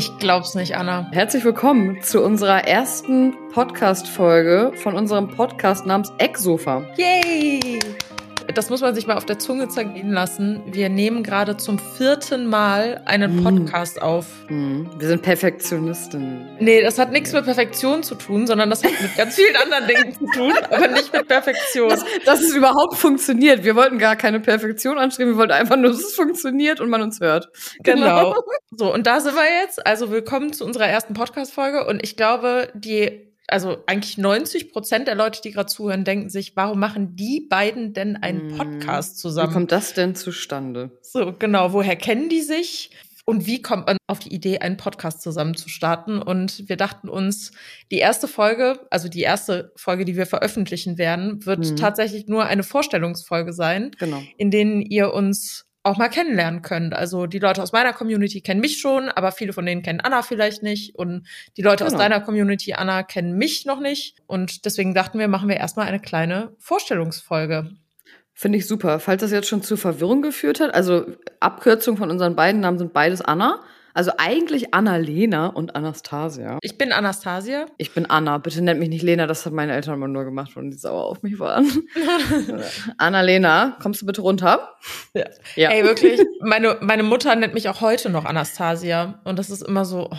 Ich glaub's nicht, Anna. Herzlich willkommen zu unserer ersten Podcast-Folge von unserem Podcast namens Ecksofa. Yay! Das muss man sich mal auf der Zunge zergehen lassen. Wir nehmen gerade zum vierten Mal einen mhm. Podcast mm. auf. Mm. Wir sind Perfektionisten. Nee, das hat nichts mit Perfektion zu tun, sondern das hat mit ganz vielen anderen Dingen zu tun, aber nicht mit Perfektion. Dass, dass es überhaupt funktioniert. Wir wollten gar keine Perfektion anstreben, wir wollten einfach nur, dass es funktioniert und man uns hört. Genau. genau. So, und da sind wir jetzt. Also willkommen zu unserer ersten Podcast-Folge. Und ich glaube, die also eigentlich 90 Prozent der Leute, die gerade zuhören, denken sich, warum machen die beiden denn einen hm. Podcast zusammen? Wie kommt das denn zustande? So, genau. Woher kennen die sich? Und wie kommt man auf die Idee, einen Podcast zusammen zu starten? Und wir dachten uns, die erste Folge, also die erste Folge, die wir veröffentlichen werden, wird mhm. tatsächlich nur eine Vorstellungsfolge sein, genau. in denen ihr uns auch mal kennenlernen könnt. Also die Leute aus meiner Community kennen mich schon, aber viele von denen kennen Anna vielleicht nicht. Und die Leute genau. aus deiner Community, Anna, kennen mich noch nicht. Und deswegen dachten wir, machen wir erstmal eine kleine Vorstellungsfolge. Finde ich super. Falls das jetzt schon zu Verwirrung geführt hat, also Abkürzung von unseren beiden Namen sind beides Anna. Also eigentlich Anna-Lena und Anastasia. Ich bin Anastasia. Ich bin Anna. Bitte nennt mich nicht Lena, das hat meine Eltern immer nur gemacht, wenn die sauer auf mich waren. Anna-Lena, kommst du bitte runter? Ja. ja. Ey, wirklich, meine, meine Mutter nennt mich auch heute noch Anastasia. Und das ist immer so. Oh.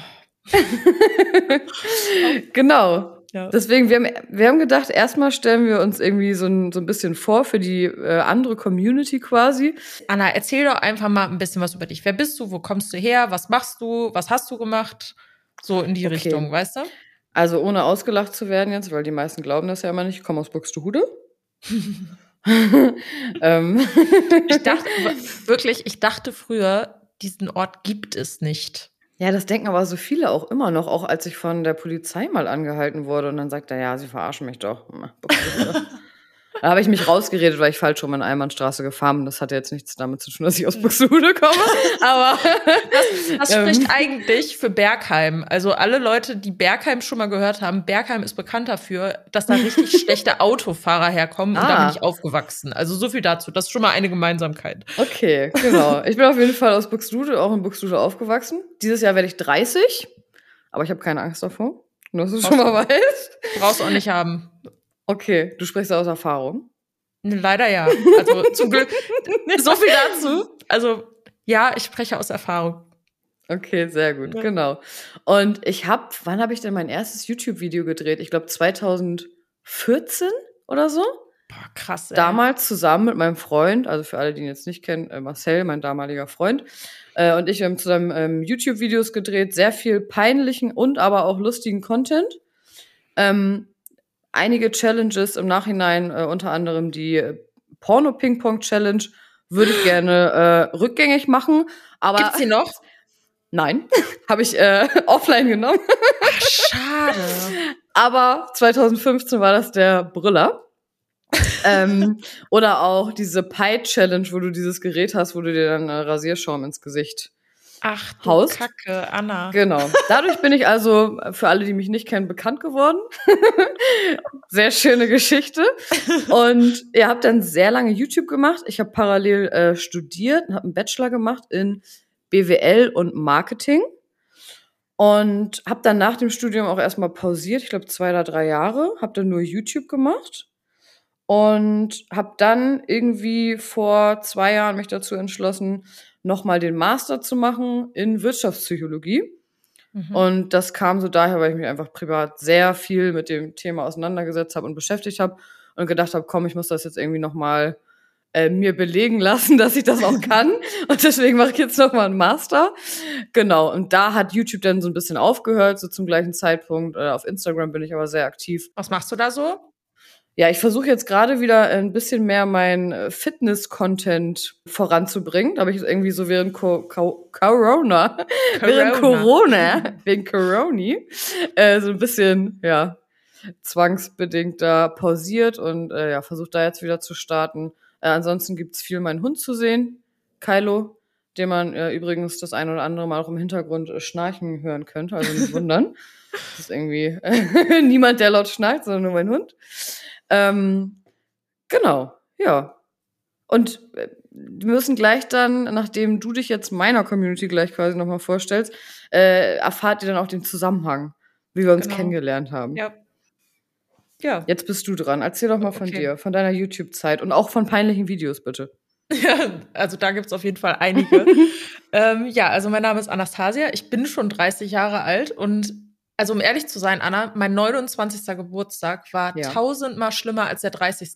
genau. Ja. Deswegen, wir haben, wir haben gedacht, erstmal stellen wir uns irgendwie so ein, so ein bisschen vor für die äh, andere Community quasi. Anna, erzähl doch einfach mal ein bisschen was über dich. Wer bist du? Wo kommst du her? Was machst du? Was hast du gemacht? So in die okay. Richtung, weißt du? Also ohne ausgelacht zu werden jetzt, weil die meisten glauben das ja immer nicht. Ich komme aus Buxtehude. ähm. ich dachte wirklich, ich dachte früher, diesen Ort gibt es nicht. Ja, das denken aber so viele auch immer noch, auch als ich von der Polizei mal angehalten wurde und dann sagt er, ja, sie verarschen mich doch. Da habe ich mich rausgeredet, weil ich falsch rum in Einbahnstraße gefahren bin. Das hatte jetzt nichts damit zu tun, dass ich aus Buxtehude komme. Aber das, das spricht ähm. eigentlich für Bergheim. Also alle Leute, die Bergheim schon mal gehört haben, Bergheim ist bekannt dafür, dass da richtig schlechte Autofahrer herkommen ah. und da bin ah. ich aufgewachsen. Also so viel dazu. Das ist schon mal eine Gemeinsamkeit. Okay, genau. Ich bin auf jeden Fall aus Buxtehude, auch in Buxtehude aufgewachsen. Dieses Jahr werde ich 30, aber ich habe keine Angst davor. Nur, dass du schon mal weißt. Brauchst du auch nicht haben. Okay, du sprichst aus Erfahrung. Leider ja. Also zum Glück. so viel dazu. Also ja, ich spreche aus Erfahrung. Okay, sehr gut, ja. genau. Und ich habe, wann habe ich denn mein erstes YouTube-Video gedreht? Ich glaube 2014 oder so. Boah, krass. Ey. Damals zusammen mit meinem Freund, also für alle, die ihn jetzt nicht kennen, äh, Marcel, mein damaliger Freund, äh, und ich haben zusammen ähm, YouTube-Videos gedreht, sehr viel peinlichen und aber auch lustigen Content. Ähm, einige Challenges im Nachhinein, äh, unter anderem die Porno-Ping-Pong-Challenge, würde ich gerne äh, rückgängig machen. Aber Gibt's sie noch? Nein, habe ich äh, offline genommen. Ach, schade. Aber 2015 war das der Brüller. ähm, oder auch diese Pie Challenge, wo du dieses Gerät hast, wo du dir dann äh, Rasierschaum ins Gesicht Ach, du Haus. Kacke, Anna. Genau. Dadurch bin ich also, für alle, die mich nicht kennen, bekannt geworden. sehr schöne Geschichte. Und ihr habt dann sehr lange YouTube gemacht. Ich habe parallel äh, studiert und habe einen Bachelor gemacht in BWL und Marketing. Und habe dann nach dem Studium auch erstmal pausiert, ich glaube zwei oder drei Jahre, habe dann nur YouTube gemacht und habe dann irgendwie vor zwei Jahren mich dazu entschlossen, nochmal den Master zu machen in Wirtschaftspsychologie. Mhm. Und das kam so daher, weil ich mich einfach privat sehr viel mit dem Thema auseinandergesetzt habe und beschäftigt habe und gedacht habe, komm, ich muss das jetzt irgendwie nochmal äh, mir belegen lassen, dass ich das auch kann. und deswegen mache ich jetzt nochmal einen Master. Genau. Und da hat YouTube dann so ein bisschen aufgehört, so zum gleichen Zeitpunkt. Äh, auf Instagram bin ich aber sehr aktiv. Was machst du da so? Ja, ich versuche jetzt gerade wieder ein bisschen mehr mein äh, Fitness-Content voranzubringen. Da habe ich irgendwie so während Co Co Corona, Corona, während Corona, wegen Coroni, äh, so ein bisschen, ja, zwangsbedingt da pausiert und äh, ja, versucht da jetzt wieder zu starten. Äh, ansonsten gibt's viel meinen Hund zu sehen, Kylo, den man äh, übrigens das ein oder andere Mal auch im Hintergrund äh, schnarchen hören könnte, also nicht wundern. das ist irgendwie äh, niemand, der laut schnarcht, sondern nur mein Hund. Ähm, genau, ja. Und äh, wir müssen gleich dann, nachdem du dich jetzt meiner Community gleich quasi nochmal vorstellst, äh, erfahrt ihr dann auch den Zusammenhang, wie wir uns genau. kennengelernt haben. Ja. Ja. Jetzt bist du dran. Erzähl doch mal von okay. dir, von deiner YouTube-Zeit und auch von peinlichen Videos, bitte. Ja, also da gibt's auf jeden Fall einige. ähm, ja, also mein Name ist Anastasia. Ich bin schon 30 Jahre alt und also um ehrlich zu sein, Anna, mein 29. Geburtstag war ja. tausendmal schlimmer als der 30.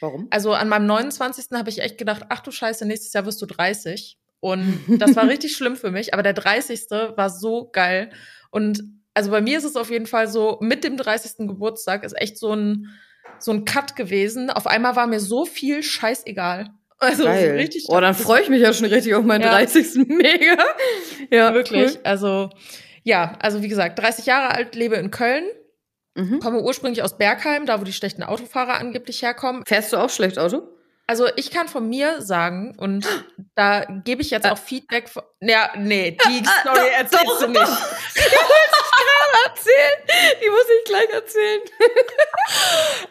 Warum? Also an meinem 29. habe ich echt gedacht, ach du Scheiße, nächstes Jahr wirst du 30. Und das war richtig schlimm für mich. Aber der 30. war so geil. Und also bei mir ist es auf jeden Fall so, mit dem 30. Geburtstag ist echt so ein, so ein Cut gewesen. Auf einmal war mir so viel scheißegal. Also Geil. richtig. Oh, dann freue ich mich ja schon richtig auf meinen ja. 30. Mega. Ja, wirklich. Cool. Also ja, also wie gesagt, 30 Jahre alt, lebe in Köln. Mhm. Komme ursprünglich aus Bergheim, da wo die schlechten Autofahrer angeblich herkommen. Fährst du auch schlecht Auto? Also ich kann von mir sagen, und da gebe ich jetzt auch Feedback von. Ja, nee, die ah, Story erzählst doch. du nicht. Die muss ich gerade erzählen. Die muss ich gleich erzählen.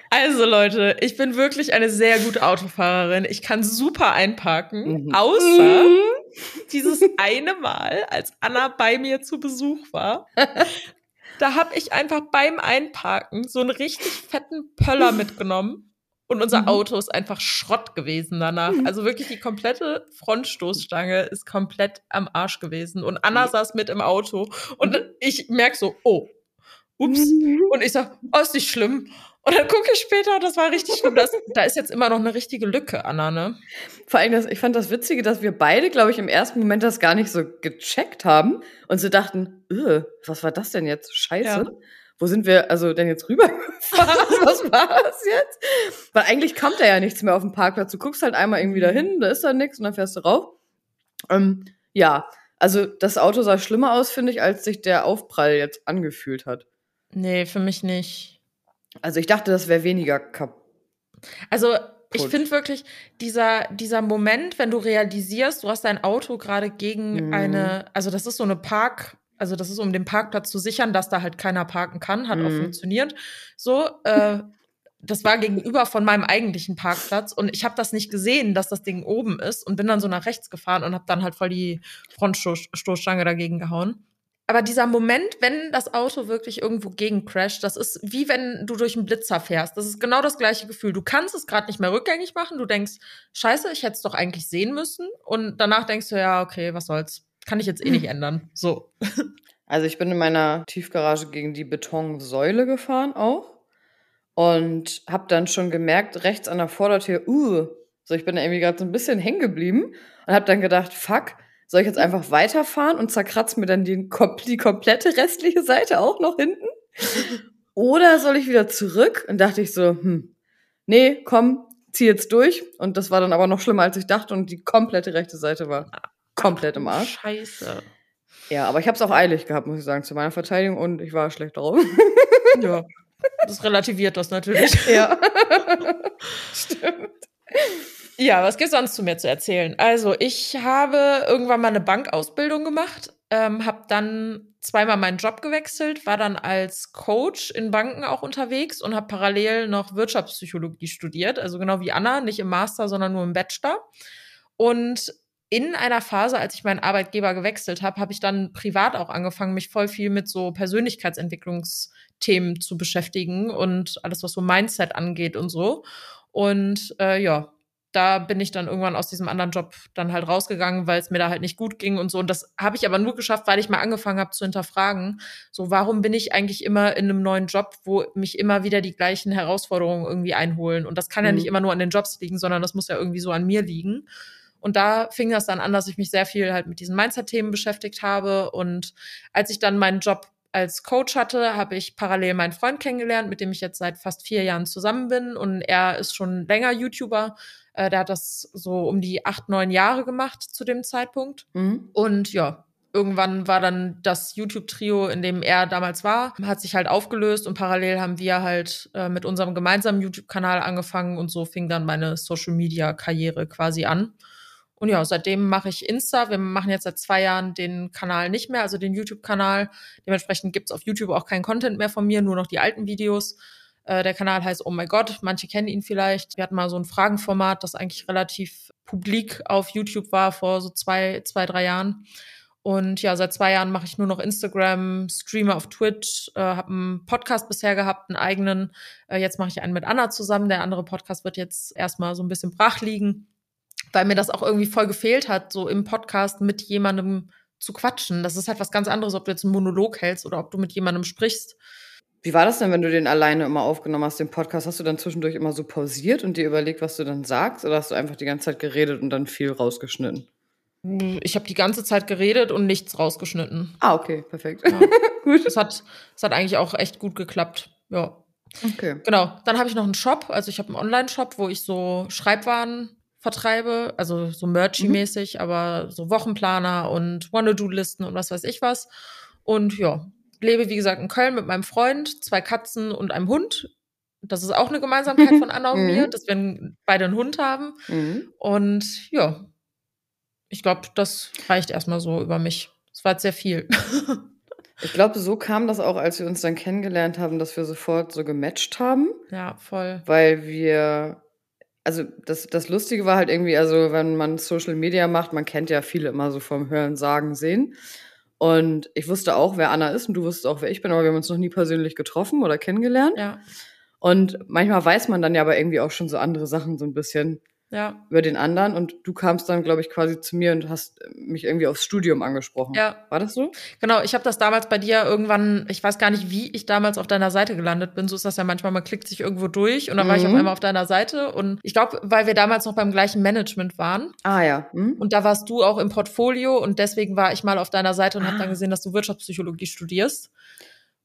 Also Leute, ich bin wirklich eine sehr gute Autofahrerin. Ich kann super einparken, mhm. außer mhm. dieses eine Mal, als Anna bei mir zu Besuch war. Da habe ich einfach beim Einparken so einen richtig fetten Pöller mitgenommen und unser mhm. Auto ist einfach Schrott gewesen danach. Mhm. Also wirklich die komplette Frontstoßstange ist komplett am Arsch gewesen. Und Anna saß mit im Auto und mhm. ich merk so, oh, ups. Mhm. Und ich sag, oh, ist nicht schlimm. Und dann gucke ich später, das war richtig schlimm. Das, da ist jetzt immer noch eine richtige Lücke, Anna, ne? Vor allem, das, ich fand das Witzige, dass wir beide, glaube ich, im ersten Moment das gar nicht so gecheckt haben und so dachten, was war das denn jetzt? Scheiße. Ja wo sind wir also denn jetzt rübergefahren? Was war das jetzt? Weil eigentlich kommt da ja nichts mehr auf dem Parkplatz. Du guckst halt einmal irgendwie dahin, da ist da nichts und dann fährst du rauf. Ähm, ja, also das Auto sah schlimmer aus, finde ich, als sich der Aufprall jetzt angefühlt hat. Nee, für mich nicht. Also ich dachte, das wäre weniger kaputt. Also ich finde wirklich, dieser, dieser Moment, wenn du realisierst, du hast dein Auto gerade gegen mhm. eine, also das ist so eine Park, also das ist, um den Parkplatz zu sichern, dass da halt keiner parken kann, hat mhm. auch funktioniert. So, äh, das war gegenüber von meinem eigentlichen Parkplatz und ich habe das nicht gesehen, dass das Ding oben ist und bin dann so nach rechts gefahren und habe dann halt voll die Frontstoßstange dagegen gehauen. Aber dieser Moment, wenn das Auto wirklich irgendwo gegen crasht, das ist wie wenn du durch einen Blitzer fährst. Das ist genau das gleiche Gefühl. Du kannst es gerade nicht mehr rückgängig machen. Du denkst, scheiße, ich hätte es doch eigentlich sehen müssen. Und danach denkst du, ja, okay, was soll's kann ich jetzt eh nicht ändern. So. Also ich bin in meiner Tiefgarage gegen die Betonsäule gefahren auch und habe dann schon gemerkt, rechts an der Vordertür, uh, so ich bin da irgendwie gerade so ein bisschen hängen geblieben und habe dann gedacht, fuck, soll ich jetzt einfach weiterfahren und zerkratzt mir dann die, die komplette restliche Seite auch noch hinten? Oder soll ich wieder zurück? Und dachte ich so, hm, nee, komm, zieh jetzt durch. Und das war dann aber noch schlimmer, als ich dachte und die komplette rechte Seite war komplett im Arsch. Scheiße. Ja, aber ich habe es auch eilig gehabt, muss ich sagen, zu meiner Verteidigung und ich war schlecht drauf. ja. Das relativiert das natürlich. Ja. Stimmt. Ja, was gibt's sonst zu mir zu erzählen? Also, ich habe irgendwann mal eine Bankausbildung gemacht, ähm, habe dann zweimal meinen Job gewechselt, war dann als Coach in Banken auch unterwegs und habe parallel noch Wirtschaftspsychologie studiert, also genau wie Anna, nicht im Master, sondern nur im Bachelor. Und in einer Phase, als ich meinen Arbeitgeber gewechselt habe, habe ich dann privat auch angefangen, mich voll viel mit so Persönlichkeitsentwicklungsthemen zu beschäftigen und alles, was so Mindset angeht und so. Und äh, ja, da bin ich dann irgendwann aus diesem anderen Job dann halt rausgegangen, weil es mir da halt nicht gut ging und so. Und das habe ich aber nur geschafft, weil ich mal angefangen habe zu hinterfragen, so warum bin ich eigentlich immer in einem neuen Job, wo mich immer wieder die gleichen Herausforderungen irgendwie einholen. Und das kann mhm. ja nicht immer nur an den Jobs liegen, sondern das muss ja irgendwie so an mir liegen. Und da fing das dann an, dass ich mich sehr viel halt mit diesen Mindset-Themen beschäftigt habe. Und als ich dann meinen Job als Coach hatte, habe ich parallel meinen Freund kennengelernt, mit dem ich jetzt seit fast vier Jahren zusammen bin. Und er ist schon länger YouTuber. Äh, der hat das so um die acht, neun Jahre gemacht zu dem Zeitpunkt. Mhm. Und ja, irgendwann war dann das YouTube-Trio, in dem er damals war, hat sich halt aufgelöst und parallel haben wir halt äh, mit unserem gemeinsamen YouTube-Kanal angefangen und so fing dann meine Social-Media-Karriere quasi an. Und ja, seitdem mache ich Insta. Wir machen jetzt seit zwei Jahren den Kanal nicht mehr, also den YouTube-Kanal. Dementsprechend gibt's auf YouTube auch keinen Content mehr von mir, nur noch die alten Videos. Äh, der Kanal heißt Oh My God, manche kennen ihn vielleicht. Wir hatten mal so ein Fragenformat, das eigentlich relativ publik auf YouTube war vor so zwei, zwei, drei Jahren. Und ja, seit zwei Jahren mache ich nur noch Instagram, streame auf Twitch, äh, habe einen Podcast bisher gehabt, einen eigenen. Äh, jetzt mache ich einen mit Anna zusammen. Der andere Podcast wird jetzt erstmal so ein bisschen brach liegen, weil mir das auch irgendwie voll gefehlt hat, so im Podcast mit jemandem zu quatschen. Das ist halt was ganz anderes, ob du jetzt einen Monolog hältst oder ob du mit jemandem sprichst. Wie war das denn, wenn du den alleine immer aufgenommen hast, den Podcast? Hast du dann zwischendurch immer so pausiert und dir überlegt, was du dann sagst? Oder hast du einfach die ganze Zeit geredet und dann viel rausgeschnitten? Ich habe die ganze Zeit geredet und nichts rausgeschnitten. Ah, okay, perfekt. Ja. gut. Es hat, es hat eigentlich auch echt gut geklappt. Ja. Okay. Genau. Dann habe ich noch einen Shop. Also ich habe einen Online-Shop, wo ich so Schreibwaren vertreibe, also so Merchy-mäßig, mhm. aber so Wochenplaner und Wanna-Do-Listen und was weiß ich was. Und ja, lebe, wie gesagt, in Köln mit meinem Freund, zwei Katzen und einem Hund. Das ist auch eine Gemeinsamkeit von Anna und mir, mhm. dass wir beide einen Hund haben. Mhm. Und ja, ich glaube, das reicht erstmal so über mich. Es war jetzt sehr viel. ich glaube, so kam das auch, als wir uns dann kennengelernt haben, dass wir sofort so gematcht haben. Ja, voll. Weil wir, also das, das Lustige war halt irgendwie, also wenn man Social Media macht, man kennt ja viele immer so vom Hören, Sagen, Sehen. Und ich wusste auch, wer Anna ist und du wusstest auch, wer ich bin, aber wir haben uns noch nie persönlich getroffen oder kennengelernt. Ja. Und manchmal weiß man dann ja aber irgendwie auch schon so andere Sachen so ein bisschen ja. über den anderen und du kamst dann, glaube ich, quasi zu mir und hast mich irgendwie aufs Studium angesprochen. Ja. War das so? Genau, ich habe das damals bei dir irgendwann, ich weiß gar nicht, wie ich damals auf deiner Seite gelandet bin. So ist das ja manchmal, man klickt sich irgendwo durch und dann mhm. war ich auf mhm. einmal auf deiner Seite und ich glaube, weil wir damals noch beim gleichen Management waren. Ah ja. Mhm. Und da warst du auch im Portfolio und deswegen war ich mal auf deiner Seite und ah. habe dann gesehen, dass du Wirtschaftspsychologie studierst.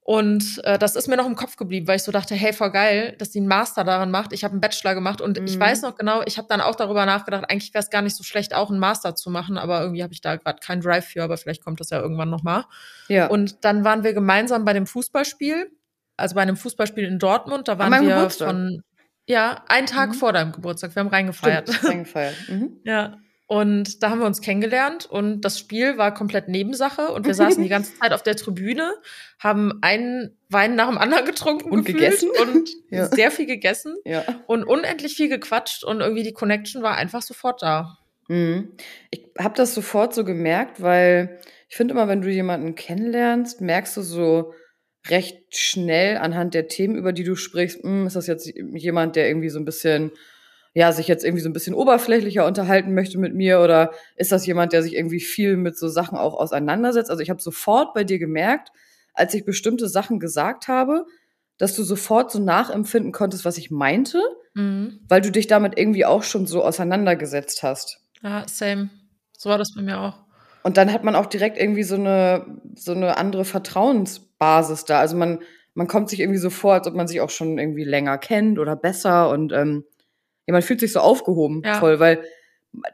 Und äh, das ist mir noch im Kopf geblieben, weil ich so dachte, hey, voll geil, dass sie einen Master daran macht. Ich habe einen Bachelor gemacht und mhm. ich weiß noch genau, ich habe dann auch darüber nachgedacht, eigentlich wäre es gar nicht so schlecht, auch einen Master zu machen, aber irgendwie habe ich da gerade keinen Drive für, aber vielleicht kommt das ja irgendwann nochmal. Ja. Und dann waren wir gemeinsam bei dem Fußballspiel, also bei einem Fußballspiel in Dortmund. Da waren wir Geburtstag. von ja, einen Tag mhm. vor deinem Geburtstag. Wir haben reingefeiert. Stimmt, reingefeiert. Mhm. ja. Und da haben wir uns kennengelernt und das Spiel war komplett Nebensache und wir saßen die ganze Zeit auf der Tribüne, haben einen Wein nach dem anderen getrunken und gegessen und ja. sehr viel gegessen ja. und unendlich viel gequatscht und irgendwie die Connection war einfach sofort da. Mhm. Ich habe das sofort so gemerkt, weil ich finde immer, wenn du jemanden kennenlernst, merkst du so recht schnell anhand der Themen, über die du sprichst, mh, hm, ist das jetzt jemand, der irgendwie so ein bisschen ja, sich jetzt irgendwie so ein bisschen oberflächlicher unterhalten möchte mit mir oder ist das jemand, der sich irgendwie viel mit so Sachen auch auseinandersetzt? Also ich habe sofort bei dir gemerkt, als ich bestimmte Sachen gesagt habe, dass du sofort so nachempfinden konntest, was ich meinte, mhm. weil du dich damit irgendwie auch schon so auseinandergesetzt hast. Ja, same. So war das bei mir auch. Und dann hat man auch direkt irgendwie so eine, so eine andere Vertrauensbasis da. Also man, man kommt sich irgendwie so vor, als ob man sich auch schon irgendwie länger kennt oder besser und ähm, ja, man fühlt sich so aufgehoben ja. voll, weil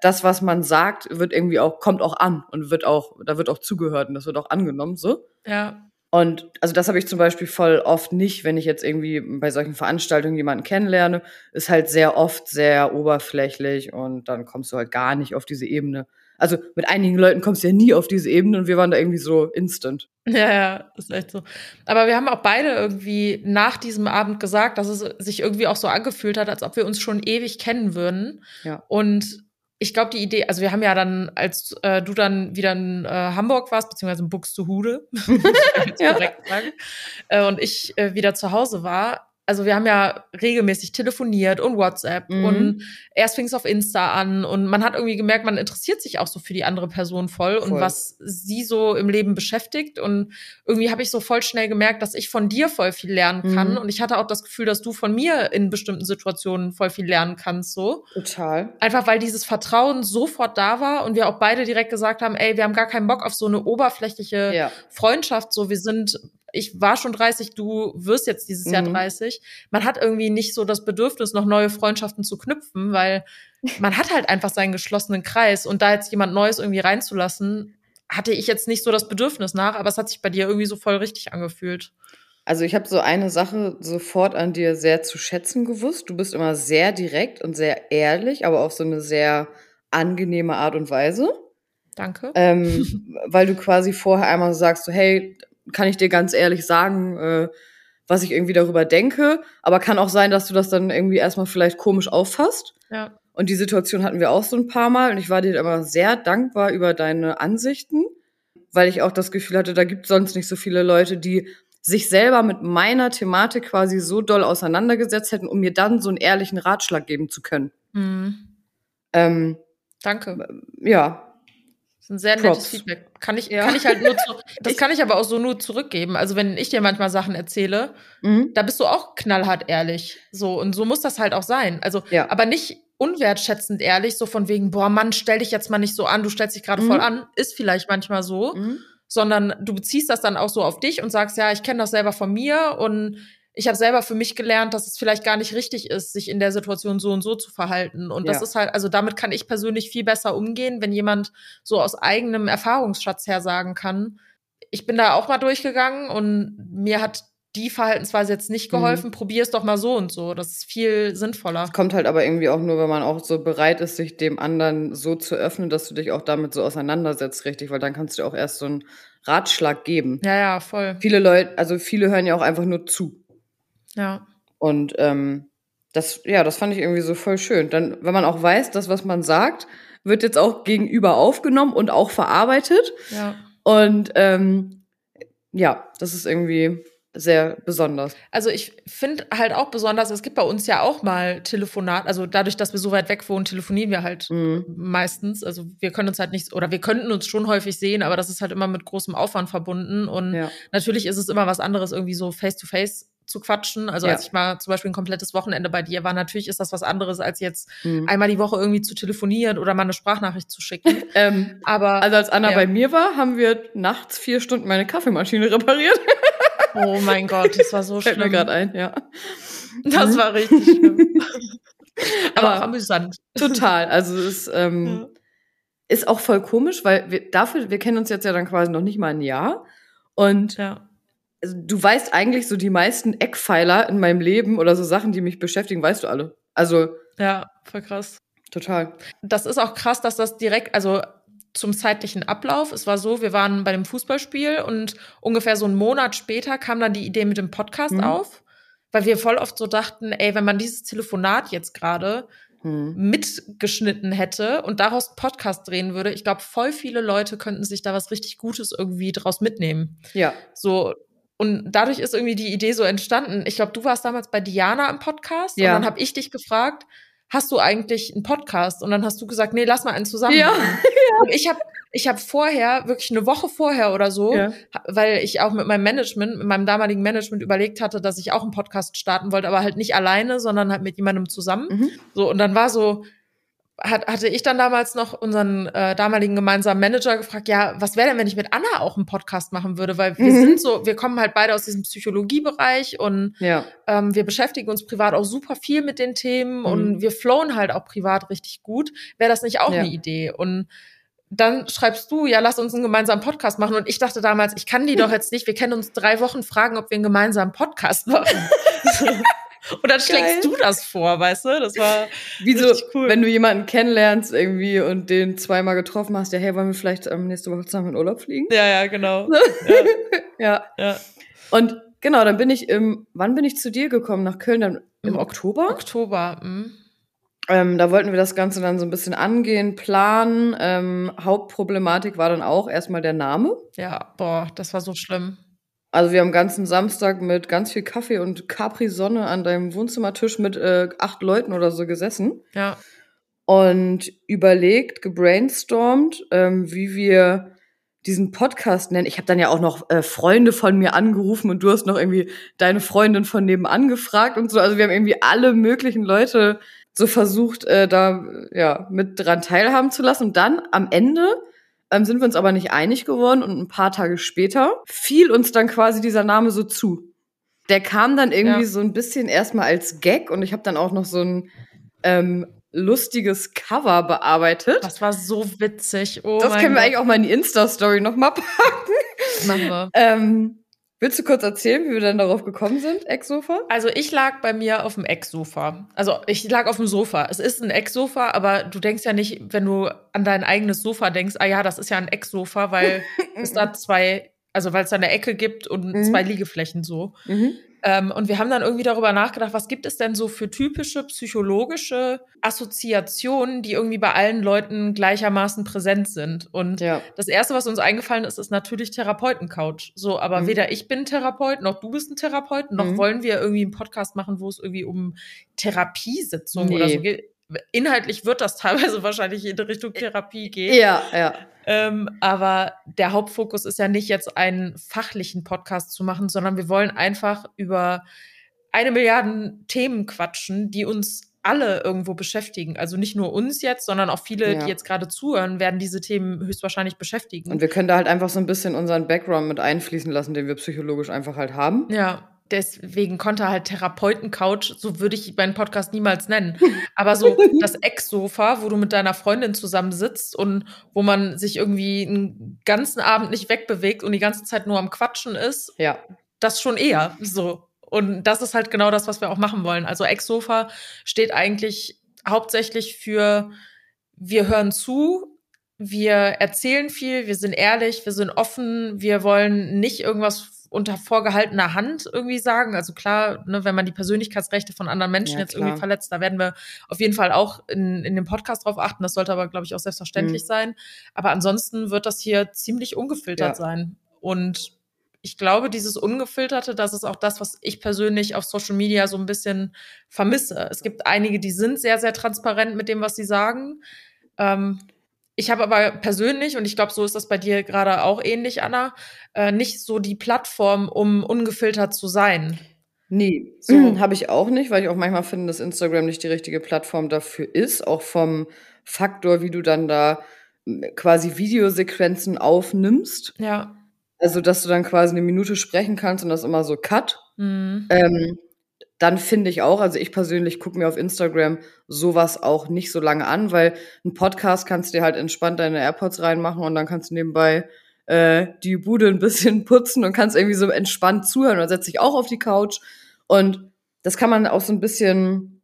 das, was man sagt, wird irgendwie auch, kommt auch an und wird auch, da wird auch zugehört und das wird auch angenommen, so. Ja. Und also das habe ich zum Beispiel voll oft nicht, wenn ich jetzt irgendwie bei solchen Veranstaltungen jemanden kennenlerne, ist halt sehr oft sehr oberflächlich und dann kommst du halt gar nicht auf diese Ebene. Also mit einigen Leuten kommst du ja nie auf diese Ebene und wir waren da irgendwie so instant. Ja, ja, ist echt so. Aber wir haben auch beide irgendwie nach diesem Abend gesagt, dass es sich irgendwie auch so angefühlt hat, als ob wir uns schon ewig kennen würden. Ja. Und ich glaube, die Idee, also wir haben ja dann, als äh, du dann wieder in äh, Hamburg warst, beziehungsweise in Buxtehude, ja. direkt sagen, äh, und ich äh, wieder zu Hause war, also wir haben ja regelmäßig telefoniert und WhatsApp mhm. und erst fing es auf Insta an und man hat irgendwie gemerkt, man interessiert sich auch so für die andere Person voll, voll. und was sie so im Leben beschäftigt und irgendwie habe ich so voll schnell gemerkt, dass ich von dir voll viel lernen kann mhm. und ich hatte auch das Gefühl, dass du von mir in bestimmten Situationen voll viel lernen kannst so. Total. Einfach weil dieses Vertrauen sofort da war und wir auch beide direkt gesagt haben, ey, wir haben gar keinen Bock auf so eine oberflächliche ja. Freundschaft, so wir sind ich war schon 30, du wirst jetzt dieses mhm. Jahr 30. Man hat irgendwie nicht so das Bedürfnis, noch neue Freundschaften zu knüpfen, weil man hat halt einfach seinen geschlossenen Kreis und da jetzt jemand Neues irgendwie reinzulassen, hatte ich jetzt nicht so das Bedürfnis nach, aber es hat sich bei dir irgendwie so voll richtig angefühlt. Also ich habe so eine Sache sofort an dir sehr zu schätzen gewusst. Du bist immer sehr direkt und sehr ehrlich, aber auf so eine sehr angenehme Art und Weise. Danke. Ähm, weil du quasi vorher einmal sagst, so, hey, kann ich dir ganz ehrlich sagen, äh, was ich irgendwie darüber denke. Aber kann auch sein, dass du das dann irgendwie erstmal vielleicht komisch auffasst. Ja. Und die Situation hatten wir auch so ein paar Mal. Und ich war dir immer sehr dankbar über deine Ansichten, weil ich auch das Gefühl hatte, da gibt es sonst nicht so viele Leute, die sich selber mit meiner Thematik quasi so doll auseinandergesetzt hätten, um mir dann so einen ehrlichen Ratschlag geben zu können. Mhm. Ähm, Danke. ja, Das ist ein sehr Props. nettes Feedback. Kann ich, Ja. kann ich halt nur zu, das kann ich aber auch so nur zurückgeben. Also wenn ich dir manchmal Sachen erzähle, mhm. da bist du auch knallhart ehrlich. So, und so muss das halt auch sein. Also, Ja. aber nicht unwertschätzend ehrlich, so von wegen, boah, Mann, stell dich jetzt mal nicht so an, du stellst dich gerade Mhm. voll an. Ist vielleicht manchmal so. Mhm. sondern du beziehst das dann auch so auf dich und sagst, ja, ich kenne das selber von mir und ich habe selber für mich gelernt, dass es vielleicht gar nicht richtig ist, sich in der Situation so und so zu verhalten. Und das Ja. ist halt, also damit kann ich persönlich viel besser umgehen, wenn jemand so aus eigenem Erfahrungsschatz her sagen kann, ich bin da auch mal durchgegangen und mir hat die Verhaltensweise jetzt nicht Mhm. geholfen, probier es doch mal so und so. Das ist viel sinnvoller. Es kommt halt aber irgendwie auch nur, wenn man auch so bereit ist, sich dem anderen so zu öffnen, dass du dich auch damit so auseinandersetzt, richtig, weil dann kannst du auch erst so einen Ratschlag geben. Ja, ja, voll. Viele Leute, also viele hören ja auch einfach nur zu. Ja. Und ähm, das, ja, das fand ich irgendwie so voll schön. Dann, wenn man auch weiß, dass was man sagt, wird jetzt auch gegenüber aufgenommen und auch verarbeitet. Ja. Und ähm, ja, das ist irgendwie sehr besonders. Also ich finde halt auch besonders, es gibt bei uns ja auch mal Telefonat, also dadurch, dass wir so weit weg wohnen, telefonieren wir halt Mhm. meistens. Also wir können uns halt nicht, oder wir könnten uns schon häufig sehen, aber das ist halt immer mit großem Aufwand verbunden. Und Ja. natürlich ist es immer was anderes, irgendwie so face-to-face zu quatschen. Also Ja. als ich mal zum Beispiel ein komplettes Wochenende bei dir war, natürlich ist das was anderes, als jetzt Mhm. einmal die Woche irgendwie zu telefonieren oder mal eine Sprachnachricht zu schicken. Ähm, Aber also als Anna Ja. bei mir war, haben wir nachts vier Stunden meine Kaffeemaschine repariert. oh mein Gott, das war so Fällt mir schlimm. gerade ein, ja. Das war richtig schlimm. aber Aber- amüsant. Total. Also es ähm, Ja. ist auch voll komisch, weil wir dafür, wir kennen uns jetzt ja dann quasi noch nicht mal ein Jahr. Und Ja. Also, du weißt eigentlich so die meisten Eckpfeiler in meinem Leben oder so Sachen, die mich beschäftigen, weißt du alle. Also Ja, voll krass. total. Das ist auch krass, dass das direkt, also zum zeitlichen Ablauf, es war so, wir waren bei dem Fußballspiel und ungefähr so einen Monat später kam dann die Idee mit dem Podcast Mhm. auf, weil wir voll oft so dachten, ey, wenn man dieses Telefonat jetzt gerade Hm. mitgeschnitten hätte und daraus einen Podcast drehen würde, ich glaube, voll viele Leute könnten sich da was richtig Gutes irgendwie draus mitnehmen. Ja. So, und dadurch ist irgendwie die Idee so entstanden. Ich glaube, du warst damals bei Diana im Podcast Ja. und dann habe ich dich gefragt, hast du eigentlich einen Podcast? Und dann hast du gesagt, nee, lass mal einen zusammen. Ja. Und ich habe ich hab vorher, wirklich eine Woche vorher oder so, Ja. weil ich auch mit meinem Management, mit meinem damaligen Management überlegt hatte, dass ich auch einen Podcast starten wollte, aber halt nicht alleine, sondern halt mit jemandem zusammen. Mhm. So, und dann war so, hat, hatte ich dann damals noch unseren äh, damaligen gemeinsamen Manager gefragt, ja, was wäre denn, wenn ich mit Anna auch einen Podcast machen würde? Weil wir Mhm. sind so, wir kommen halt beide aus diesem Psychologiebereich und Ja. ähm, wir beschäftigen uns privat auch super viel mit den Themen Mhm. und wir flowen halt auch privat richtig gut. Wäre das nicht auch Ja. eine Idee? Und dann schreibst du, ja, lass uns einen gemeinsamen Podcast machen. Und ich dachte damals, ich kann die doch jetzt nicht, wir kennen uns drei Wochen fragen, ob wir einen gemeinsamen Podcast machen. Und dann schlägst Geil. du das vor, weißt du? Das war Wie so, Richtig cool. wenn du jemanden kennenlernst irgendwie und den zweimal getroffen hast, ja, hey, wollen wir vielleicht ähm, nächste Woche zusammen in Urlaub fliegen? ja, ja, genau. Ja. Ja. Und genau, dann bin ich im, wann bin ich zu dir gekommen? Nach Köln dann im Im Oktober? Oktober. hm. Ähm, da wollten wir das Ganze dann so ein bisschen angehen, planen. Ähm, Hauptproblematik war dann auch erstmal der Name. Ja, boah, das war so schlimm. Also wir haben ganzen Samstag mit ganz viel Kaffee und Capri-Sonne an deinem Wohnzimmertisch mit äh, acht Leuten oder so gesessen Ja, und überlegt, gebrainstormt, ähm, wie wir diesen Podcast nennen. Ich habe dann ja auch noch äh, Freunde von mir angerufen und du hast noch irgendwie deine Freundin von nebenan gefragt und so. Also wir haben irgendwie alle möglichen Leute so versucht, äh, da ja mit dran teilhaben zu lassen. Und dann am Ende ähm, sind wir uns aber nicht einig geworden und ein paar Tage später fiel uns dann quasi dieser Name so zu. Der kam dann irgendwie Ja. so ein bisschen erstmal als Gag und ich habe dann auch noch so ein ähm, lustiges Cover bearbeitet. das war so witzig. Oh das können wir Gott. eigentlich auch mal in die Insta-Story nochmal packen. Machen wir. Ähm, willst du kurz erzählen, wie wir dann darauf gekommen sind, Ecksofa? Also ich lag bei mir auf dem Ecksofa. Also ich lag auf dem Sofa. Es ist ein Ecksofa, aber du denkst ja nicht, wenn du an dein eigenes Sofa denkst, ah ja, das ist ja ein Ecksofa, weil es da zwei, also weil es da eine Ecke gibt und Mhm. zwei Liegeflächen so. Mhm. Ähm, und wir haben dann irgendwie darüber nachgedacht, was gibt es denn so für typische psychologische Assoziationen, die irgendwie bei allen Leuten gleichermaßen präsent sind. Und ja. das erste, was uns eingefallen ist, ist natürlich Therapeutencouch. So, aber mhm. weder ich bin Therapeut, noch du bist ein Therapeut, noch mhm. wollen wir irgendwie einen Podcast machen, wo es irgendwie um Therapiesitzungen nee. oder so geht. Inhaltlich wird das teilweise wahrscheinlich in Richtung Therapie gehen. Ja, ja. Ähm, aber der Hauptfokus ist ja nicht jetzt einen fachlichen Podcast zu machen, sondern wir wollen einfach über eine Milliarde Themen quatschen, die uns alle irgendwo beschäftigen. Also nicht nur uns jetzt, sondern auch viele, ja. die jetzt gerade zuhören, werden diese Themen höchstwahrscheinlich beschäftigen. Und wir können da halt einfach so ein bisschen unseren Background mit einfließen lassen, den wir psychologisch einfach halt haben. Ja deswegen konnte halt Therapeuten-Couch, so würde ich meinen Podcast niemals nennen. Aber so das Ecksofa, wo du mit deiner Freundin zusammen sitzt und wo man sich irgendwie einen ganzen Abend nicht wegbewegt und die ganze Zeit nur am Quatschen ist, ja. das schon eher so. Und das ist halt genau das, was wir auch machen wollen. Also Ecksofa steht eigentlich hauptsächlich für wir hören zu, wir erzählen viel, wir sind ehrlich, wir sind offen, wir wollen nicht irgendwas unter vorgehaltener Hand irgendwie sagen. Also klar, ne, wenn man die Persönlichkeitsrechte von anderen Menschen ja, jetzt irgendwie verletzt, da werden wir auf jeden Fall auch in, in dem Podcast drauf achten. Das sollte aber, glaube ich, auch selbstverständlich mhm. sein. Aber ansonsten wird das hier ziemlich ungefiltert ja. sein. Und ich glaube, dieses Ungefilterte, das ist auch das, was ich persönlich auf Social Media so ein bisschen vermisse. Es gibt einige, die sind sehr, sehr transparent mit dem, was sie sagen. Ähm, ich habe aber persönlich, und ich glaube, so ist das bei dir gerade auch ähnlich, Anna, äh, nicht so die Plattform, um ungefiltert zu sein. Nee, so habe ich auch nicht, weil ich auch manchmal finde, dass Instagram nicht die richtige Plattform dafür ist, auch vom Faktor, wie du dann da quasi Videosequenzen aufnimmst. Ja. Also, dass du dann quasi eine Minute sprechen kannst und das immer so cut. Mhm. Ähm, dann finde ich auch, also ich persönlich gucke mir auf Instagram sowas auch nicht so lange an, weil ein Podcast kannst du dir halt entspannt deine AirPods reinmachen und dann kannst du nebenbei äh, die Bude ein bisschen putzen und kannst irgendwie so entspannt zuhören oder setzt dich auch auf die Couch und das kann man auch so ein bisschen,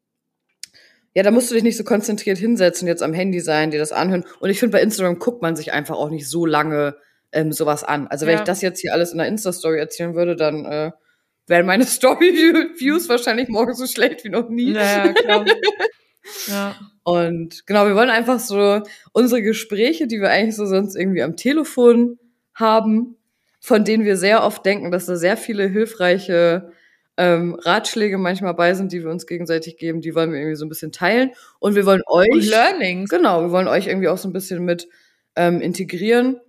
ja, da musst du dich nicht so konzentriert hinsetzen, jetzt am Handy sein, dir das anhören und ich finde bei Instagram guckt man sich einfach auch nicht so lange ähm, sowas an. Also wenn ja. ich das jetzt hier alles in der Insta-Story erzählen würde, dann äh, wären meine Story-Views wahrscheinlich morgen so schlecht wie noch nie. Naja, klar. ja. Und genau, wir wollen einfach so unsere Gespräche, die wir eigentlich so sonst irgendwie am Telefon haben, von denen wir sehr oft denken, dass da sehr viele hilfreiche ähm, Ratschläge manchmal bei sind, die wir uns gegenseitig geben, die wollen wir irgendwie so ein bisschen teilen. Und wir wollen euch. Und Learnings. Genau, wir wollen euch irgendwie auch so ein bisschen mit ähm, integrieren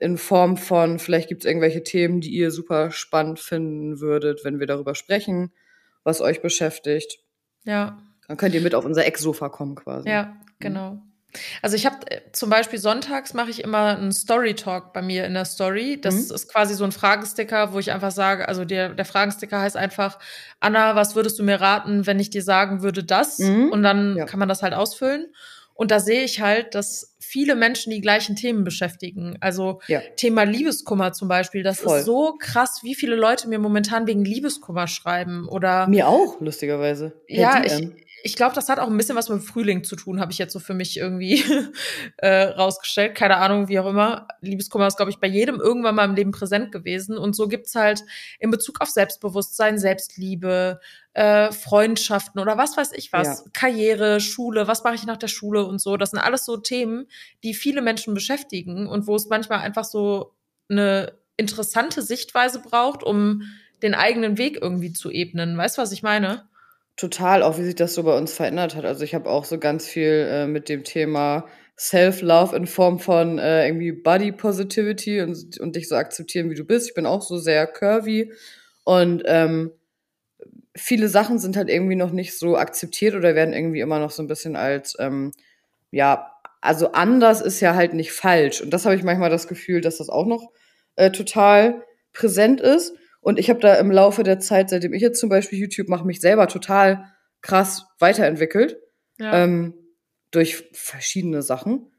in Form von, vielleicht gibt es irgendwelche Themen, die ihr super spannend finden würdet, wenn wir darüber sprechen, was euch beschäftigt. Ja. Dann könnt ihr mit auf unser Ecksofa kommen quasi. Ja, mhm. genau. Also ich habe äh, zum Beispiel sonntags mache ich immer einen Story Talk bei mir in der Story. Das mhm. ist quasi so ein Fragesticker, wo ich einfach sage, also der, der Fragesticker heißt einfach, Anna, was würdest du mir raten, wenn ich dir sagen würde das? Mhm. Und dann ja. kann man das halt ausfüllen. Und da sehe ich halt, dass viele Menschen die gleichen Themen beschäftigen. Also ja. Thema Liebeskummer zum Beispiel. Das Voll. ist so krass, wie viele Leute mir momentan wegen Liebeskummer schreiben oder. Mir auch, lustigerweise. Ja, ich, ich glaube, das hat auch ein bisschen was mit Frühling zu tun, habe ich jetzt so für mich irgendwie äh, rausgestellt. Keine Ahnung, wie auch immer. Liebeskummer ist, glaube ich, bei jedem irgendwann mal im Leben präsent gewesen. Und so gibt's halt in Bezug auf Selbstbewusstsein, Selbstliebe, äh, Freundschaften oder was weiß ich was, ja. Karriere, Schule, was mache ich nach der Schule und so. Das sind alles so Themen, die viele Menschen beschäftigen und wo es manchmal einfach so eine interessante Sichtweise braucht, um den eigenen Weg irgendwie zu ebnen. Weißt du, was ich meine? Total, auch wie sich das so bei uns verändert hat. Also ich habe auch so ganz viel äh, mit dem Thema Self-Love in Form von äh, irgendwie Body Positivity und, und dich so akzeptieren, wie du bist. Ich bin auch so sehr curvy und ähm, viele Sachen sind halt irgendwie noch nicht so akzeptiert oder werden irgendwie immer noch so ein bisschen als, ähm, ja, also anders ist ja halt nicht falsch. Und das habe ich manchmal das Gefühl, dass das auch noch äh, total präsent ist. Und ich habe da im Laufe der Zeit, seitdem ich jetzt zum Beispiel YouTube mache, mich selber total krass weiterentwickelt. Ja. Ähm, durch verschiedene Sachen.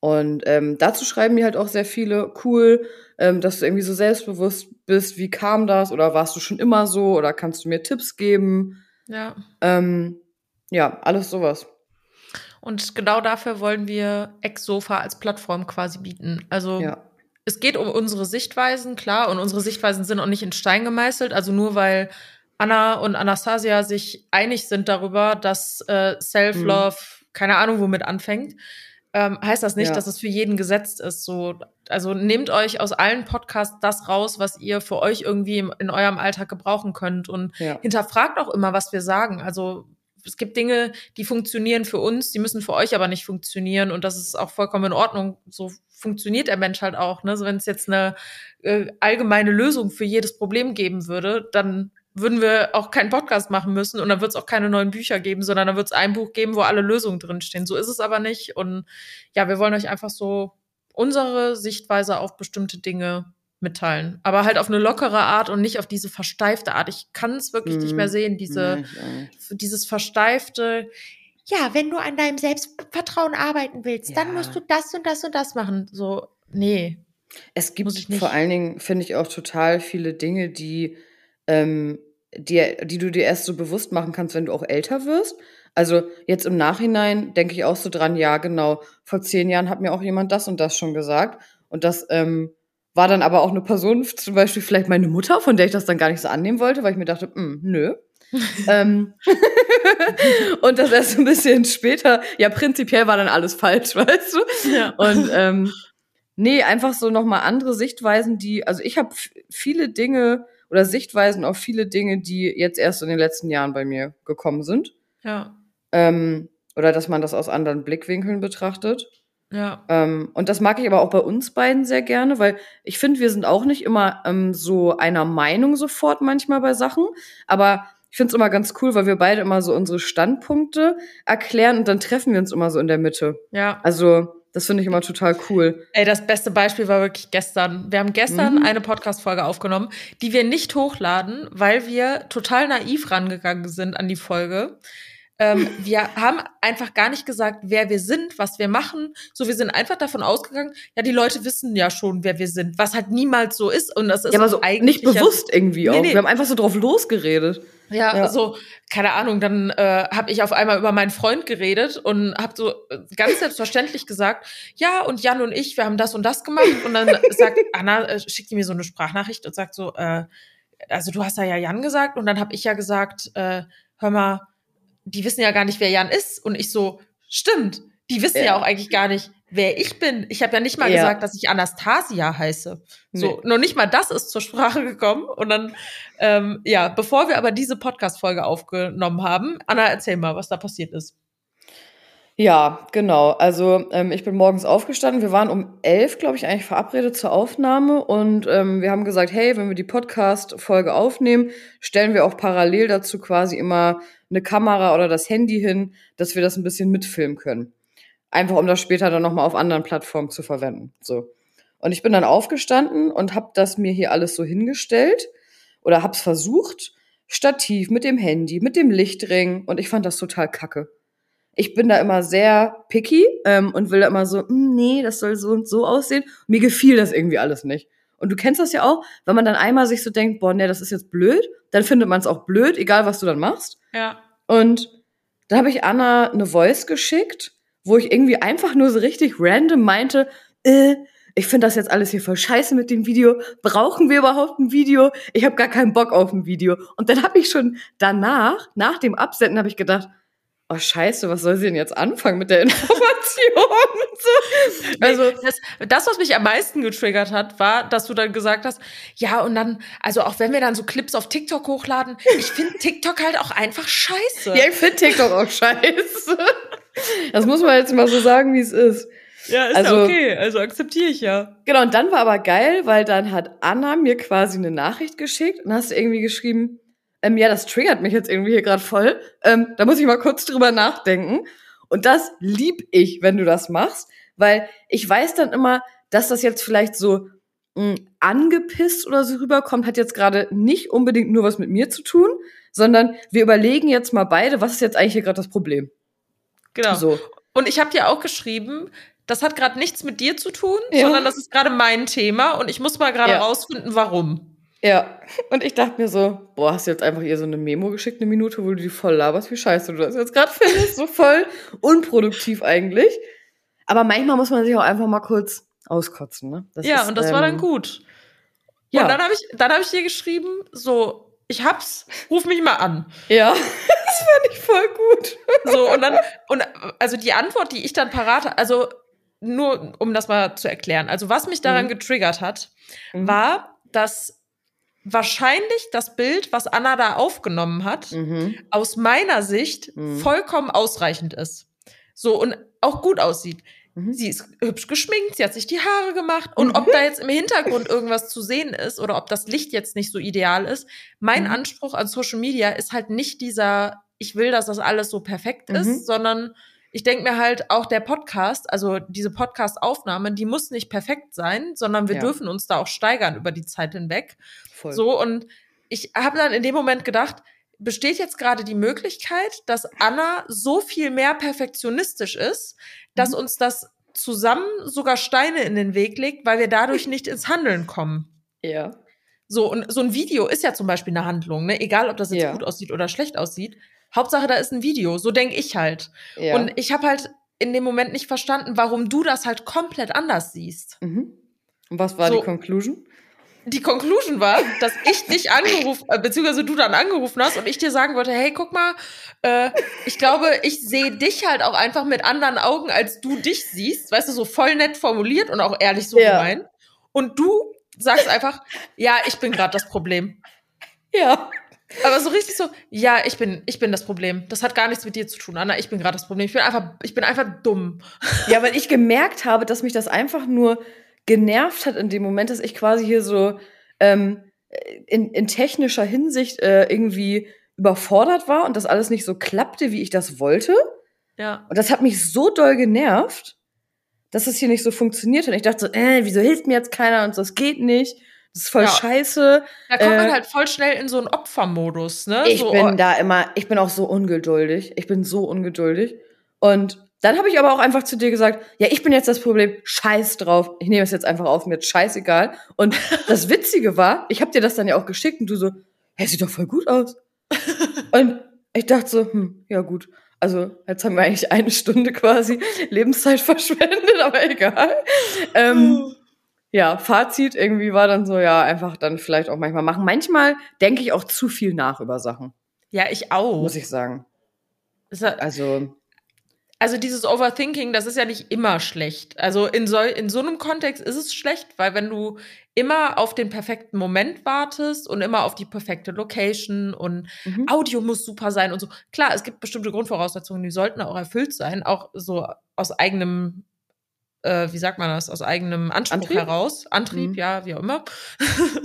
Und ähm, dazu schreiben mir halt auch sehr viele, cool, ähm, dass du irgendwie so selbstbewusst bist. Wie kam das? Oder warst du schon immer so? Oder kannst du mir Tipps geben? Ja. Ähm, ja, alles sowas. Und genau dafür wollen wir Ex-Sofa als Plattform quasi bieten. Also ja es geht um unsere Sichtweisen, klar, und unsere Sichtweisen sind auch nicht in Stein gemeißelt. Also nur weil Anna und Anastasia sich einig sind darüber, dass äh, Self-Love, mhm. keine Ahnung, womit anfängt, ähm, heißt das nicht, ja. dass es für jeden gesetzt ist. So, also nehmt euch aus allen Podcasts das raus, was ihr für euch irgendwie im, in eurem Alltag gebrauchen könnt und ja. hinterfragt auch immer, was wir sagen. Also es gibt Dinge, die funktionieren für uns, die müssen für euch aber nicht funktionieren und das ist auch vollkommen in Ordnung. So funktioniert der Mensch halt auch. Ne? So, wenn es jetzt eine äh, allgemeine Lösung für jedes Problem geben würde, dann würden wir auch keinen Podcast machen müssen und dann wird es auch keine neuen Bücher geben, sondern dann wird es ein Buch geben, wo alle Lösungen drinstehen. So ist es aber nicht. Und ja, wir wollen euch einfach so unsere Sichtweise auf bestimmte Dinge mitteilen. Aber halt auf eine lockere Art und nicht auf diese versteifte Art. Ich kann es wirklich mhm. nicht mehr mhm. sehen, diese, nee, dieses versteifte, ja, wenn du an deinem Selbstvertrauen arbeiten willst, ja. dann musst du das und das und das machen. So, nee. Es gibt vor allen Dingen, finde ich, auch total viele Dinge, die ähm, die, die du dir erst so bewusst machen kannst, wenn du auch älter wirst. Also jetzt im Nachhinein denke ich auch so dran, ja, genau, vor zehn Jahren hat mir auch jemand das und das schon gesagt. Und das ähm, war dann aber auch eine Person, zum Beispiel vielleicht meine Mutter, von der ich das dann gar nicht so annehmen wollte, weil ich mir dachte, hm, nö. ähm, und das erst ein bisschen später, ja, prinzipiell war dann alles falsch, weißt du? Ja. Und ähm, nee, einfach so nochmal andere Sichtweisen, die, also ich habe viele Dinge oder Sichtweisen auf viele Dinge, die jetzt erst in den letzten Jahren bei mir gekommen sind. Ja. Ähm, oder dass man das aus anderen Blickwinkeln betrachtet. Ja. Ähm, und das mag ich aber auch bei uns beiden sehr gerne, weil ich finde, wir sind auch nicht immer ähm, so einer Meinung sofort manchmal bei Sachen. Aber ich finde es immer ganz cool, weil wir beide immer so unsere Standpunkte erklären und dann treffen wir uns immer so in der Mitte. Ja. Also das finde ich immer total cool. Ey, das beste Beispiel war wirklich gestern. Wir haben gestern mhm. eine Podcast-Folge aufgenommen, die wir nicht hochladen, weil wir total naiv rangegangen sind an die Folge. Ähm, wir haben einfach gar nicht gesagt, wer wir sind, was wir machen. So, wir sind einfach davon ausgegangen, ja, die Leute wissen ja schon, wer wir sind, was halt niemals so ist. Und das ist ja, aber so eigentlich nicht bewusst ja, irgendwie auch. Nee, nee. Wir haben einfach so drauf losgeredet. Ja, ja. so, keine Ahnung, dann äh, habe ich auf einmal über meinen Freund geredet und habe so äh, ganz selbstverständlich gesagt, ja, und Jan und ich, wir haben das und das gemacht. Und dann sagt Anna, äh, schickt die mir so eine Sprachnachricht und sagt so, äh, also du hast da ja Jan gesagt und dann habe ich ja gesagt, äh, hör mal, die wissen ja gar nicht, wer Jan ist. Und ich so, stimmt, die wissen ja, ja auch eigentlich gar nicht, wer ich bin. Ich habe ja nicht mal ja. gesagt, dass ich Anastasia heiße. So, nee. nur nicht mal das ist zur Sprache gekommen. Und dann, ähm, ja, bevor wir aber diese Podcast-Folge aufgenommen haben, Anna, erzähl mal, was da passiert ist. Ja, genau. Also ähm, ich bin morgens aufgestanden. Wir waren um elf, glaube ich, eigentlich verabredet zur Aufnahme. Und ähm, wir haben gesagt, hey, wenn wir die Podcast-Folge aufnehmen, stellen wir auch parallel dazu quasi immer eine Kamera oder das Handy hin, dass wir das ein bisschen mitfilmen können. Einfach um das später dann nochmal auf anderen Plattformen zu verwenden. So. Und ich bin dann aufgestanden und habe das mir hier alles so hingestellt oder hab's versucht. Stativ mit dem Handy, mit dem Lichtring und ich fand das total kacke. Ich bin da immer sehr picky ähm, und will da immer so, hm, nee, das soll so und so aussehen. Mir gefiel das irgendwie alles nicht. Und du kennst das ja auch, wenn man dann einmal sich so denkt, boah, nee, das ist jetzt blöd, dann findet man es auch blöd, egal was du dann machst. Ja. Und da habe ich Anna eine Voice geschickt wo ich irgendwie einfach nur so richtig random meinte, äh, ich finde das jetzt alles hier voll scheiße mit dem Video. Brauchen wir überhaupt ein Video? Ich habe gar keinen Bock auf ein Video. Und dann habe ich schon danach, nach dem Absenden, habe ich gedacht, oh scheiße, was soll sie denn jetzt anfangen mit der Information? so. Also das, das, was mich am meisten getriggert hat, war, dass du dann gesagt hast, ja und dann, also auch wenn wir dann so Clips auf TikTok hochladen, ich finde TikTok halt auch einfach scheiße. Ja, ich finde TikTok auch scheiße. Das muss man jetzt mal so sagen, wie es ist. Ja, ist also, ja okay. Also akzeptiere ich ja. Genau, und dann war aber geil, weil dann hat Anna mir quasi eine Nachricht geschickt und hast irgendwie geschrieben, ähm, ja, das triggert mich jetzt irgendwie hier gerade voll. Ähm, da muss ich mal kurz drüber nachdenken. Und das lieb ich, wenn du das machst, weil ich weiß dann immer, dass das jetzt vielleicht so mh, hm, angepisst oder so rüberkommt, hat jetzt gerade nicht unbedingt nur was mit mir zu tun, sondern wir überlegen jetzt mal beide, was ist jetzt eigentlich hier gerade das Problem? Genau. So. Und ich habe dir auch geschrieben, das hat gerade nichts mit dir zu tun, ja. sondern das ist gerade mein Thema und ich muss mal gerade ja. rausfinden, warum. Ja, und ich dachte mir so, boah, hast du jetzt einfach ihr so eine Memo geschickt, eine Minute, wo du die voll laberst, wie scheiße du das jetzt gerade findest, so voll unproduktiv eigentlich. Aber manchmal muss man sich auch einfach mal kurz auskotzen, ne? Das ja, ist, und das ähm, war dann ähm, gut. Ja. Und dann habe ich, dann habe ich dir geschrieben, so, ich hab's, ruf mich mal an. Ja, das fand ich voll gut. So, und dann, und also die Antwort, die ich dann parat, also nur um das mal zu erklären. Also, was mich daran mhm. getriggert hat, mhm. war, dass wahrscheinlich das Bild, was Anna da aufgenommen hat, mhm. aus meiner Sicht mhm. vollkommen ausreichend ist. So und auch gut aussieht. Mhm. Sie ist hübsch geschminkt, sie hat sich die Haare gemacht. Und mhm. ob da jetzt im Hintergrund irgendwas zu sehen ist oder ob das Licht jetzt nicht so ideal ist, mein mhm. Anspruch an Social Media ist halt nicht dieser, ich will, dass das alles so perfekt ist, mhm. sondern ich denke mir halt auch der Podcast, also diese Podcast-Aufnahme, die muss nicht perfekt sein, sondern wir ja. dürfen uns da auch steigern über die Zeit hinweg. Voll. So und ich habe dann in dem Moment gedacht, besteht jetzt gerade die Möglichkeit, dass Anna so viel mehr perfektionistisch ist, dass mhm. uns das zusammen sogar Steine in den Weg legt, weil wir dadurch nicht ins Handeln kommen. Ja. So, und so ein Video ist ja zum Beispiel eine Handlung, ne? Egal, ob das jetzt ja. gut aussieht oder schlecht aussieht. Hauptsache, da ist ein Video. So denke ich halt. Ja. Und ich habe halt in dem Moment nicht verstanden, warum du das halt komplett anders siehst. Mhm. Und was war so, die Conclusion? die Conclusion war, dass ich dich angerufen, äh, beziehungsweise du dann angerufen hast und ich dir sagen wollte, hey, guck mal, äh, ich glaube, ich sehe dich halt auch einfach mit anderen Augen, als du dich siehst. Weißt du, so voll nett formuliert und auch ehrlich so ja. gemeint. Und du sagst einfach, ja, ich bin gerade das Problem. Ja. Aber so richtig so, ja, ich bin, ich bin das Problem. Das hat gar nichts mit dir zu tun, Anna. Ich bin gerade das Problem. Ich bin einfach, ich bin einfach dumm. Ja, weil ich gemerkt habe, dass mich das einfach nur genervt hat in dem Moment, dass ich quasi hier so ähm, in, in technischer Hinsicht äh, irgendwie überfordert war und das alles nicht so klappte, wie ich das wollte. Ja. Und das hat mich so doll genervt, dass es hier nicht so funktioniert. Und ich dachte so, äh, wieso hilft mir jetzt keiner und so, das geht nicht. Das ist voll ja. scheiße. Da kommt man äh, halt voll schnell in so einen Opfermodus, ne? Ich so, bin oh. da immer, ich bin auch so ungeduldig. Ich bin so ungeduldig. Und dann habe ich aber auch einfach zu dir gesagt, ja, ich bin jetzt das Problem, scheiß drauf. Ich nehme es jetzt einfach auf, mir scheißegal. Und das Witzige war, ich habe dir das dann ja auch geschickt und du so, hey, sieht doch voll gut aus. und ich dachte so, hm, ja gut. Also jetzt haben wir eigentlich eine Stunde quasi Lebenszeit verschwendet, aber egal. Ähm, ja, Fazit irgendwie war dann so, ja, einfach dann vielleicht auch manchmal machen. Manchmal denke ich auch zu viel nach über Sachen. Ja, ich auch. Muss ich sagen. Also also dieses Overthinking, das ist ja nicht immer schlecht. Also in so, in so einem Kontext ist es schlecht, weil wenn du immer auf den perfekten Moment wartest und immer auf die perfekte Location und mhm. Audio muss super sein und so. Klar, es gibt bestimmte Grundvoraussetzungen, die sollten auch erfüllt sein, auch so aus eigenem, äh, wie sagt man das, aus eigenem Anspruch Antrieb? heraus. Antrieb, mhm. ja, wie auch immer.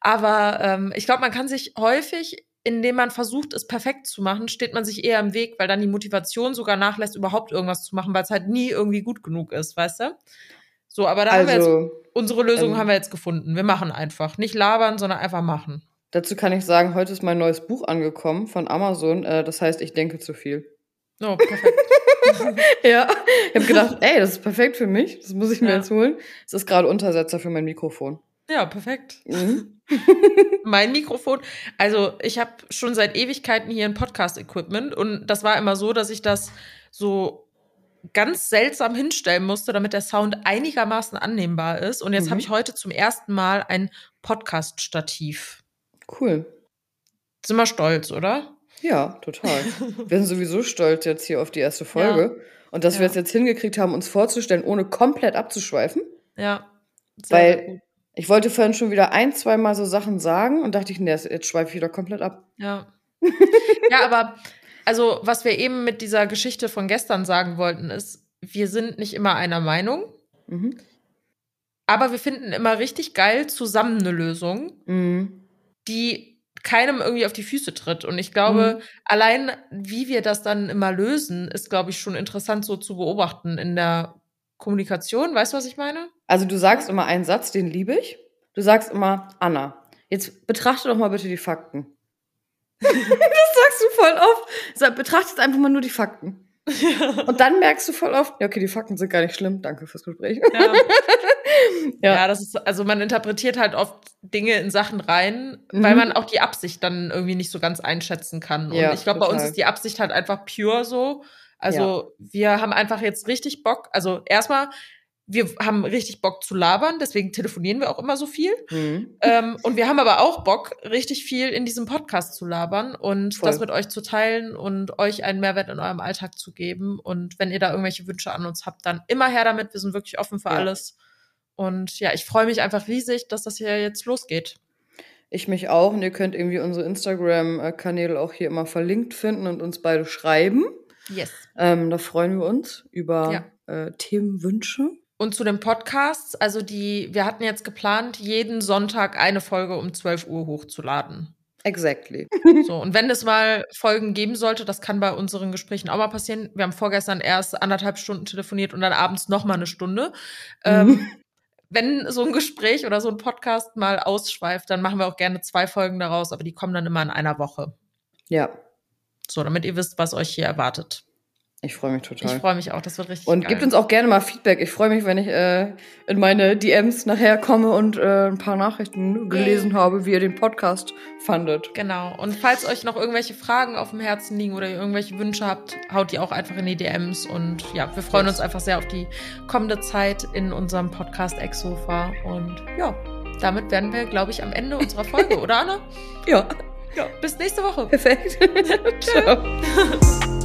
Aber ähm, ich glaube, man kann sich häufig indem man versucht, es perfekt zu machen, steht man sich eher im Weg, weil dann die Motivation sogar nachlässt, überhaupt irgendwas zu machen, weil es halt nie irgendwie gut genug ist, weißt du? So, aber da also, haben wir jetzt, also, unsere Lösung ähm, haben wir jetzt gefunden. Wir machen einfach. Nicht labern, sondern einfach machen. Dazu kann ich sagen, heute ist mein neues Buch angekommen von Amazon. Äh, das heißt, ich denke zu viel. Oh, perfekt. ja, ich habe gedacht, ey, das ist perfekt für mich. Das muss ich mir ja. jetzt holen. Es ist gerade Untersetzer für mein Mikrofon. Ja, perfekt. Mhm. mein Mikrofon. Also ich habe schon seit Ewigkeiten hier ein Podcast-Equipment und das war immer so, dass ich das so ganz seltsam hinstellen musste, damit der Sound einigermaßen annehmbar ist. Und jetzt mhm. habe ich heute zum ersten Mal ein Podcast-Stativ. Cool. Sind wir stolz, oder? Ja, total. wir sind sowieso stolz jetzt hier auf die erste Folge. Ja. Und dass ja. wir es jetzt hingekriegt haben, uns vorzustellen, ohne komplett abzuschweifen. Ja. Sehr, Weil sehr ich wollte vorhin schon wieder ein, zwei Mal so Sachen sagen und dachte ich, nee, jetzt schweife ich wieder komplett ab. Ja. ja, aber also, was wir eben mit dieser Geschichte von gestern sagen wollten, ist, wir sind nicht immer einer Meinung. Mhm. Aber wir finden immer richtig geil zusammen eine Lösung, mhm. die keinem irgendwie auf die Füße tritt. Und ich glaube, mhm. allein wie wir das dann immer lösen, ist, glaube ich, schon interessant so zu beobachten in der Kommunikation. Weißt du, was ich meine? Also du sagst immer einen Satz, den liebe ich. Du sagst immer, Anna, jetzt betrachte doch mal bitte die Fakten. das sagst du voll oft. Sag, betrachte jetzt einfach mal nur die Fakten. Ja. Und dann merkst du voll oft, ja, okay, die Fakten sind gar nicht schlimm. Danke fürs Gespräch. Ja. ja. ja. das ist, also man interpretiert halt oft Dinge in Sachen rein, mhm. weil man auch die Absicht dann irgendwie nicht so ganz einschätzen kann. Und ja, ich glaube, bei uns ist die Absicht halt einfach pure so. Also ja. wir haben einfach jetzt richtig Bock. Also erstmal, wir haben richtig Bock zu labern, deswegen telefonieren wir auch immer so viel. Mhm. Ähm, und wir haben aber auch Bock, richtig viel in diesem Podcast zu labern und Voll. das mit euch zu teilen und euch einen Mehrwert in eurem Alltag zu geben. Und wenn ihr da irgendwelche Wünsche an uns habt, dann immer her damit. Wir sind wirklich offen für ja. alles. Und ja, ich freue mich einfach riesig, dass das hier jetzt losgeht. Ich mich auch. Und ihr könnt irgendwie unsere Instagram-Kanäle auch hier immer verlinkt finden und uns beide schreiben. Yes. Ähm, da freuen wir uns über ja. äh, Themenwünsche. Und zu den Podcasts, also die, wir hatten jetzt geplant, jeden Sonntag eine Folge um 12 Uhr hochzuladen. Exactly. So, und wenn es mal Folgen geben sollte, das kann bei unseren Gesprächen auch mal passieren. Wir haben vorgestern erst anderthalb Stunden telefoniert und dann abends noch mal eine Stunde. Ähm, wenn so ein Gespräch oder so ein Podcast mal ausschweift, dann machen wir auch gerne zwei Folgen daraus, aber die kommen dann immer in einer Woche. Ja. So, damit ihr wisst, was euch hier erwartet. Ich freue mich total. Ich freue mich auch, das wird richtig Und geil. gebt uns auch gerne mal Feedback. Ich freue mich, wenn ich äh, in meine DMs nachher komme und äh, ein paar Nachrichten gelesen habe, wie ihr den Podcast fandet. Genau. Und falls euch noch irgendwelche Fragen auf dem Herzen liegen oder ihr irgendwelche Wünsche habt, haut die auch einfach in die DMs. Und ja, wir freuen uns einfach sehr auf die kommende Zeit in unserem Podcast Exofa. Und ja, damit werden wir, glaube ich, am Ende unserer Folge, oder Anna? Ja. Ja. Bis nächste Woche. Perfekt. Ciao.